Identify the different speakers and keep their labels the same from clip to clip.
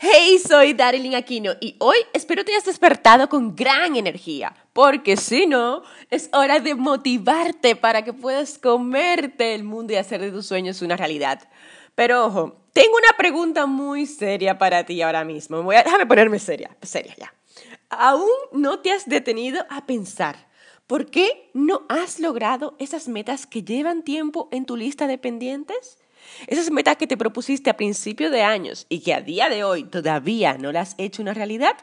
Speaker 1: Hey, soy Darilyn Aquino y hoy espero te hayas despertado con gran energía, porque si no, es hora de motivarte para que puedas comerte el mundo y hacer de tus sueños una realidad. Pero ojo, tengo una pregunta muy seria para ti ahora mismo. Voy a, déjame ponerme seria, seria ya. ¿Aún no te has detenido a pensar por qué no has logrado esas metas que llevan tiempo en tu lista de pendientes? Esas metas que te propusiste a principio de años y que a día de hoy todavía no las has hecho una realidad.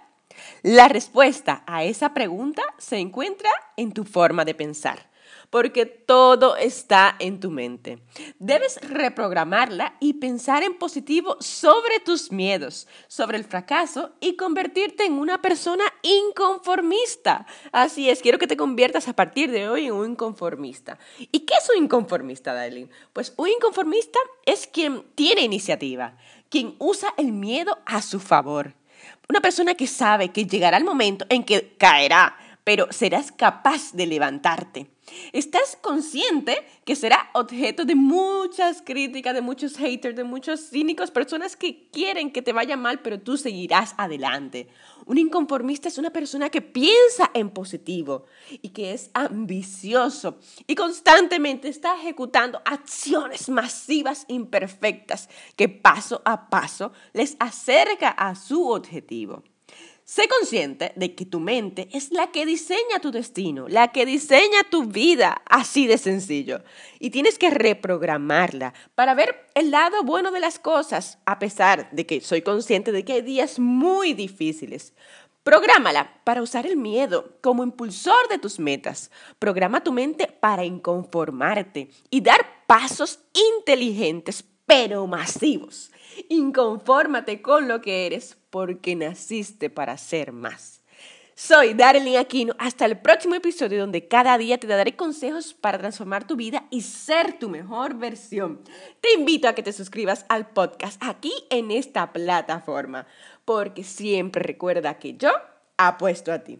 Speaker 1: La respuesta a esa pregunta se encuentra en tu forma de pensar porque todo está en tu mente. Debes reprogramarla y pensar en positivo sobre tus miedos, sobre el fracaso y convertirte en una persona inconformista. Así es, quiero que te conviertas a partir de hoy en un inconformista. ¿Y qué es un inconformista, Darling? Pues un inconformista es quien tiene iniciativa, quien usa el miedo a su favor. Una persona que sabe que llegará el momento en que caerá, pero serás capaz de levantarte. Estás consciente que será objeto de muchas críticas, de muchos haters, de muchos cínicos, personas que quieren que te vaya mal, pero tú seguirás adelante. Un inconformista es una persona que piensa en positivo y que es ambicioso y constantemente está ejecutando acciones masivas imperfectas que paso a paso les acerca a su objetivo. Sé consciente de que tu mente es la que diseña tu destino, la que diseña tu vida, así de sencillo. Y tienes que reprogramarla para ver el lado bueno de las cosas, a pesar de que soy consciente de que hay días muy difíciles. Prográmala para usar el miedo como impulsor de tus metas. Programa tu mente para inconformarte y dar pasos inteligentes pero masivos. Inconfórmate con lo que eres porque naciste para ser más. Soy Darlene Aquino. Hasta el próximo episodio donde cada día te daré consejos para transformar tu vida y ser tu mejor versión. Te invito a que te suscribas al podcast aquí en esta plataforma porque siempre recuerda que yo apuesto a ti.